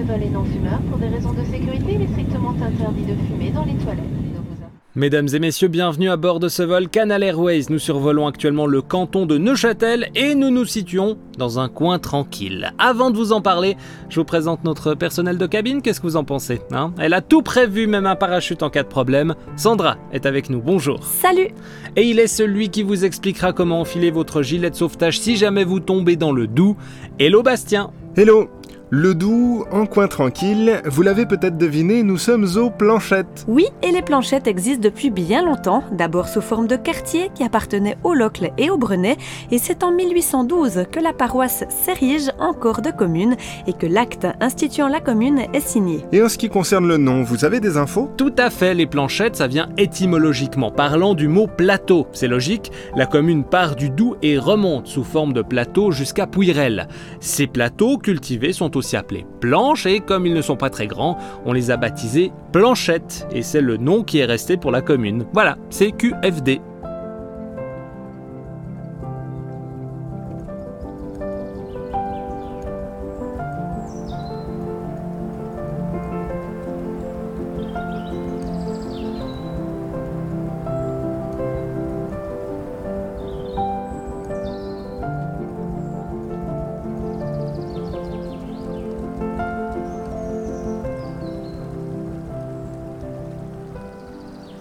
ce vol est non fumeur. Pour des raisons de sécurité, il est strictement interdit de fumer dans les toilettes. Mesdames et messieurs, bienvenue à bord de ce vol Canal Airways. Nous survolons actuellement le canton de Neuchâtel et nous nous situons dans un coin tranquille. Avant de vous en parler, je vous présente notre personnel de cabine. Qu'est-ce que vous en pensez hein? Elle a tout prévu, même un parachute en cas de problème. Sandra est avec nous. Bonjour. Salut Et il est celui qui vous expliquera comment enfiler votre gilet de sauvetage si jamais vous tombez dans le doux. Hello Bastien. Hello Le Doubs, en coin tranquille, vous l'avez peut-être deviné, nous sommes aux planchettes. Oui, et les planchettes existent depuis bien longtemps, d'abord sous forme de quartier qui appartenait au Locle et au Brenet, et c'est en 1812 que la paroisse s'érige en corps de commune et que l'acte instituant la commune est signé. Et en ce qui concerne le nom, vous avez des infos? Tout à fait, les planchettes, ça vient étymologiquement parlant du mot plateau. C'est logique, la commune part du Doubs et remonte sous forme de plateau jusqu'à Pouyrel. Ces plateaux cultivés sont aussi appelés planches et comme ils ne sont pas très grands, on les a baptisés planchettes et c'est le nom qui est resté pour la commune. Voilà, c'est QFD.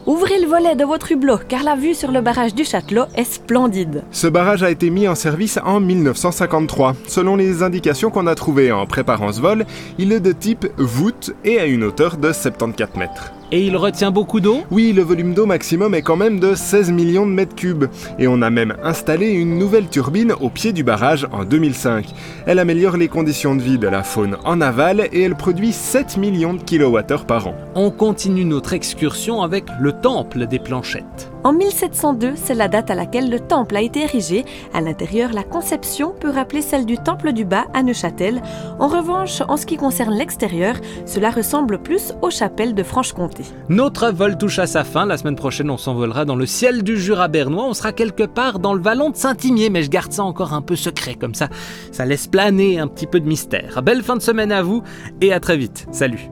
Ouvrez le volet de votre hublot car la vue sur le barrage du Châtelot est splendide. Ce barrage a été mis en service en 1953. Selon les indications qu'on a trouvées en préparant ce vol, il est de type voûte et à une hauteur de 74 mètres. Et il retient beaucoup d'eau? Oui, le volume d'eau maximum est quand même de 16 millions de mètres cubes. Et on a même installé une nouvelle turbine au pied du barrage en 2005. Elle améliore les conditions de vie de la faune en aval et elle produit 7 millions de kilowattheures par an. On continue notre excursion avec le temple des planchettes. En 1702, c'est la date à laquelle le temple a été érigé. À l'intérieur, la conception peut rappeler celle du temple du Bas à Neuchâtel. En revanche, en ce qui concerne l'extérieur, cela ressemble plus aux chapelles de Franche-Comté. Notre vol touche à sa fin. La semaine prochaine, on s'envolera dans le ciel du Jura bernois. On sera quelque part dans le vallon de Saint-Imier, mais je garde ça encore un peu secret, comme ça, ça laisse planer un petit peu de mystère. Belle fin de semaine à vous et à très vite. Salut